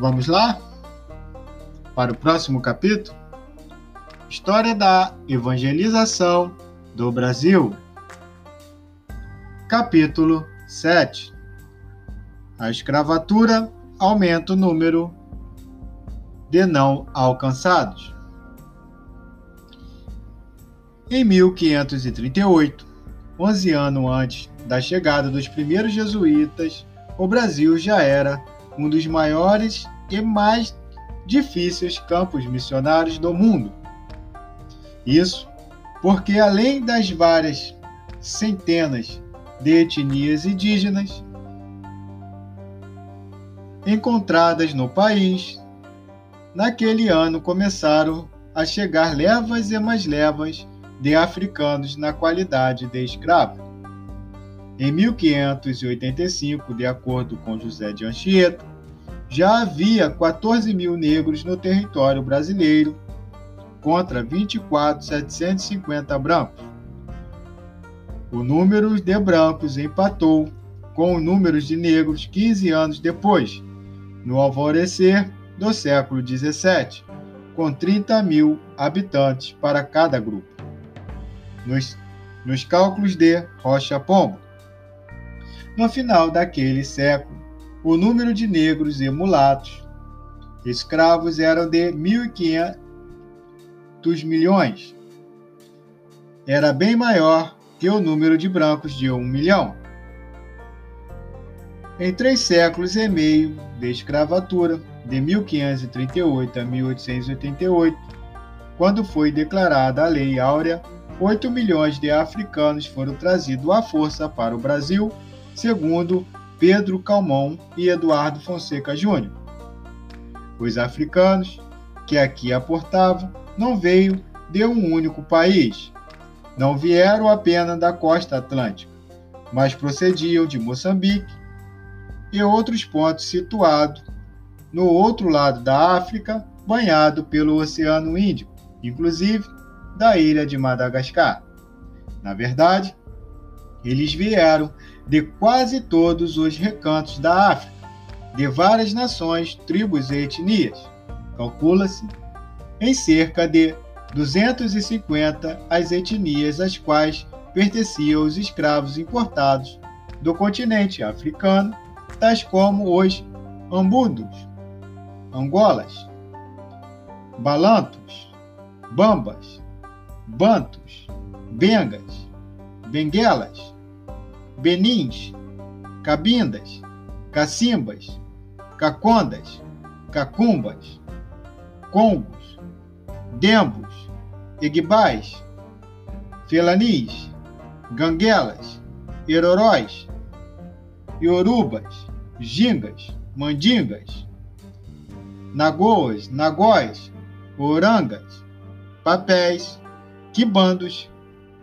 Vamos lá? Para o próximo capítulo? História da evangelização do Brasil. Capítulo 7 A escravatura aumenta o número de não alcançados. Em 1538, 11 anos antes da chegada dos primeiros jesuítas, o Brasil já era um dos maiores e mais difíceis campos missionários do mundo. Isso porque, além das várias centenas de etnias indígenas encontradas no país, naquele ano começaram a chegar levas e mais levas de africanos na qualidade de escravos. Em 1585, de acordo com José de Anchieta, já havia 14 mil negros no território brasileiro, contra 24.750 brancos. O número de brancos empatou com o número de negros 15 anos depois, no alvorecer do século 17, com 30 mil habitantes para cada grupo. Nos, nos cálculos de Rocha Pombo. No final daquele século, o número de negros e mulatos escravos eram de 1.500 milhões. Era bem maior que o número de brancos de um milhão. Em três séculos e meio de escravatura, de 1538 a 1888, quando foi declarada a Lei Áurea, 8 milhões de africanos foram trazidos à força para o Brasil, segundo Pedro Calmon e Eduardo Fonseca Júnior. Os africanos que aqui aportavam não veio de um único país. Não vieram apenas da costa atlântica, mas procediam de Moçambique e outros pontos situados no outro lado da África, banhado pelo Oceano Índico, inclusive da ilha de Madagascar. Na verdade, eles vieram de quase todos os recantos da África, de várias nações, tribos e etnias. Calcula-se em cerca de 250 as etnias às quais pertenciam os escravos importados do continente africano, tais como os ambundos, angolas, balantos, bambas, bantos, bengas, benguelas, benins, cabindas, cacimbas, cacondas, cacumbas, congos, dembos, eguibais, felanis, ganguelas, eroróis, iorubas, gingas, mandingas, nagoas, nagóis, orangas, papéis, quibandos,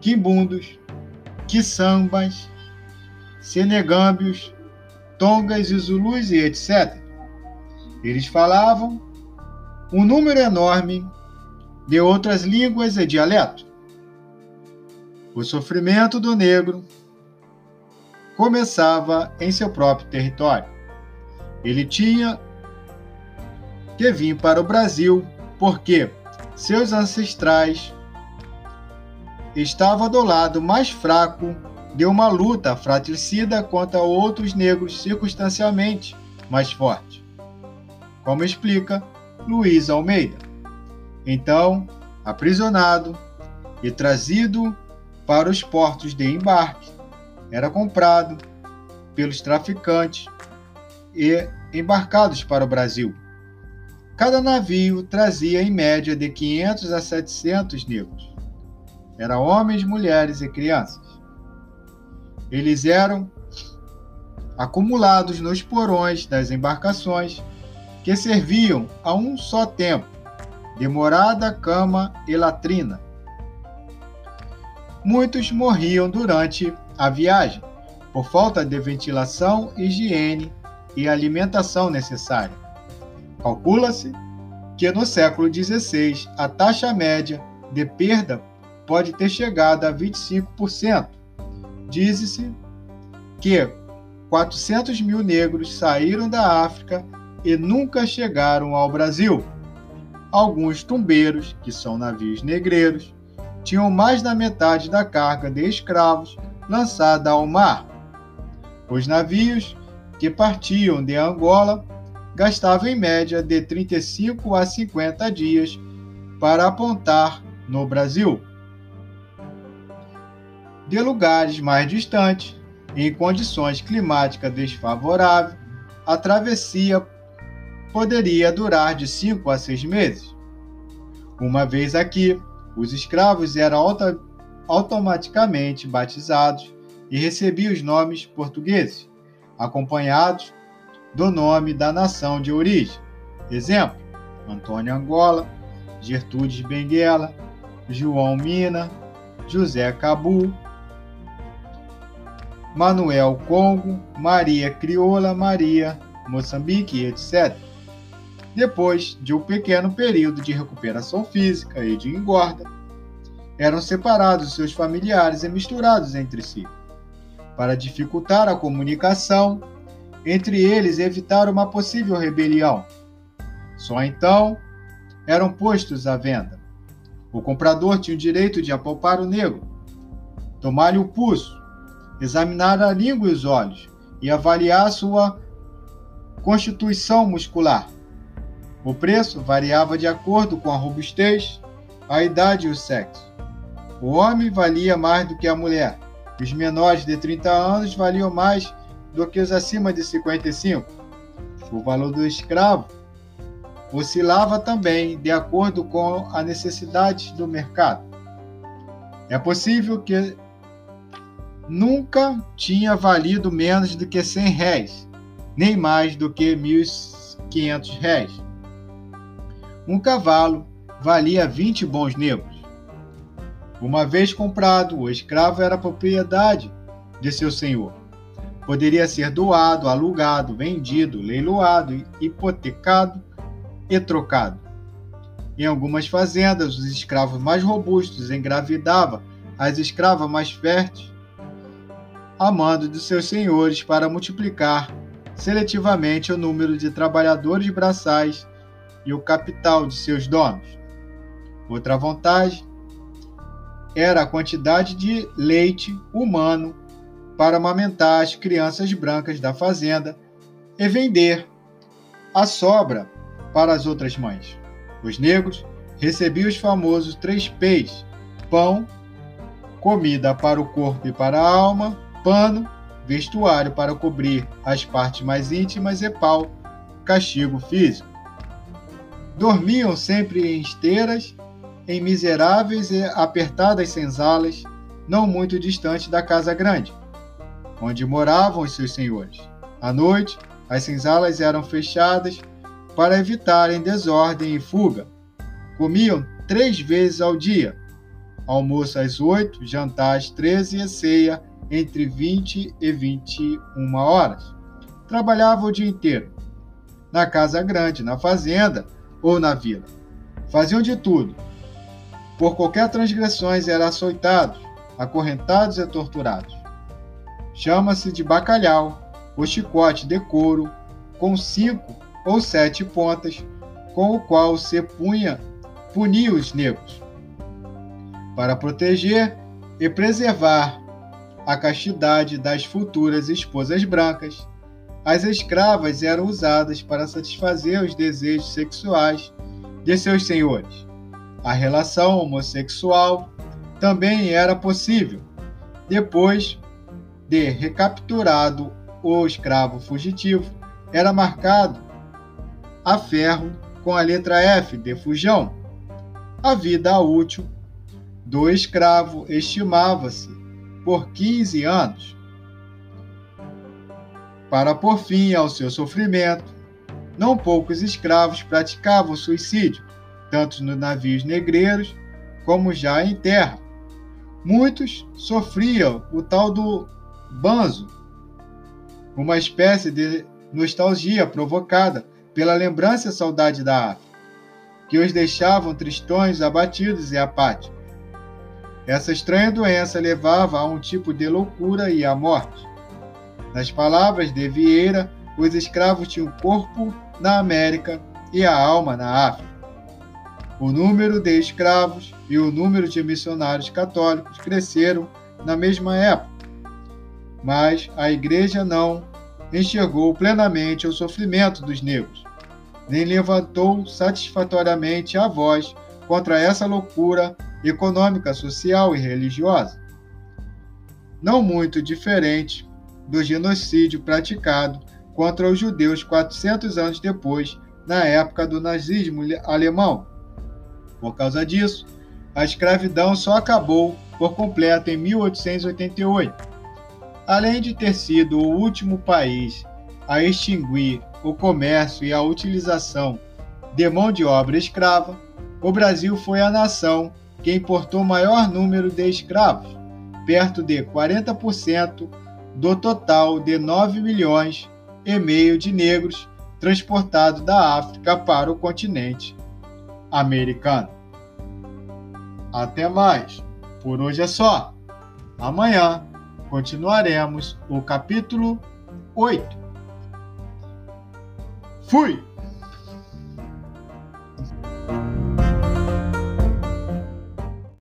quimbundos, quiçambas, senegâmbios, tongas e zulus e etc. Eles falavam um número enorme de outras línguas e dialetos. O sofrimento do negro começava em seu próprio território. Ele tinha que vir para o Brasil porque seus ancestrais estava do lado mais fraco de uma luta fratricida contra outros negros circunstancialmente mais fortes, como explica Luiz Almeida. Então, aprisionado e trazido para os portos de embarque, era comprado pelos traficantes e embarcados para o Brasil. Cada navio trazia em média de 500 a 700 negros era homens, mulheres e crianças. Eles eram acumulados nos porões das embarcações que serviam a um só tempo, de morada, cama e latrina. Muitos morriam durante a viagem por falta de ventilação, higiene e alimentação necessária. Calcula-se que no século XVI a taxa média de perda pode ter chegado a 25%. Diz-se que 400 mil negros saíram da África e nunca chegaram ao Brasil. Alguns tumbeiros, que são navios negreiros, tinham mais da metade da carga de escravos lançada ao mar. Os navios que partiam de Angola gastavam em média de 35 a 50 dias para apontar no Brasil. De lugares mais distantes, em condições climáticas desfavoráveis, a travessia poderia durar de 5 a 6 meses. Uma vez aqui, os escravos eram auto automaticamente batizados e recebiam os nomes portugueses, acompanhados do nome da nação de origem. Exemplo: Antônio Angola, Gertrudes Benguela, João Mina, José Cabu, Manuel Congo, Maria Crioula, Maria Moçambique, etc. Depois de um pequeno período de recuperação física e de engorda, eram separados seus familiares e misturados entre si, para dificultar a comunicação entre eles e evitar uma possível rebelião. Só então eram postos à venda. O comprador tinha o direito de apalpar o negro, tomar-lhe o pulso, examinar a língua e os olhos e avaliar sua constituição muscular. O preço variava de acordo com a robustez, a idade e o sexo. O homem valia mais do que a mulher. Os menores de 30 anos valiam mais do que os acima de 55. O valor do escravo oscilava também de acordo com as necessidades do mercado. É possível que nunca tinha valido menos do que 100 réis, nem mais do que 1.500 réis. Um cavalo valia 20 bons negros. Uma vez comprado, o escravo era propriedade de seu senhor. Poderia ser doado, alugado, vendido, leiloado, hipotecado e trocado. Em algumas fazendas, os escravos mais robustos engravidavam as escravas mais férteis, a mando de seus senhores para multiplicar seletivamente o número de trabalhadores braçais e o capital de seus donos. Outra vantagem era a quantidade de leite humano para amamentar as crianças brancas da fazenda e vender a sobra para as outras mães. Os negros recebiam os famosos três P's: pão, comida para o corpo e para a alma, pano, vestuário para cobrir as partes mais íntimas e pau, castigo físico. Dormiam sempre em esteiras, em miseráveis e apertadas senzalas, não muito distante da casa grande, onde moravam os seus senhores. À noite, as senzalas eram fechadas para evitarem desordem e fuga. Comiam três vezes ao dia: almoço às oito, jantar às treze e ceia entre 20 e 21 horas. Trabalhavam o dia inteiro, na casa grande, na fazenda ou na vila. Faziam de tudo. Por qualquer transgressões eram açoitados, acorrentados e torturados. Chama-se de bacalhau, o chicote de couro, com cinco ou sete pontas, com o qual se punha, punia os negros, para proteger e preservar a castidade das futuras esposas brancas. As escravas eram usadas para satisfazer os desejos sexuais de seus senhores. A relação homossexual também era possível. Depois de recapturado o escravo fugitivo, era marcado a ferro com a letra F de fujão. A vida útil do escravo estimava-se por 15 anos. Para pôr fim ao seu sofrimento, não poucos escravos praticavam suicídio, tanto nos navios negreiros como já em terra. Muitos sofriam o tal do banzo, uma espécie de nostalgia provocada pela lembrança e saudade da África, que os deixavam tristões, abatidos e apáticos. Essa estranha doença levava a um tipo de loucura e à morte. Nas palavras de Vieira, os escravos tinham corpo na América e a alma na África. O número de escravos e o número de missionários católicos cresceram na mesma época, mas a Igreja não enxergou plenamente o sofrimento dos negros, nem levantou satisfatoriamente a voz contra essa loucura econômica, social e religiosa. Não muito diferente do genocídio praticado contra os judeus 400 anos depois, na época do nazismo alemão, por causa disso, a escravidão só acabou por completo em 1888. Além de ter sido o último país a extinguir o comércio e a utilização de mão de obra escrava, o Brasil foi a nação que importou maior número de escravos, perto de 40% do total de 9 milhões e meio de negros transportados da África para o continente americano. Até mais. Por hoje é só. Amanhã continuaremos o capítulo 8. Fui!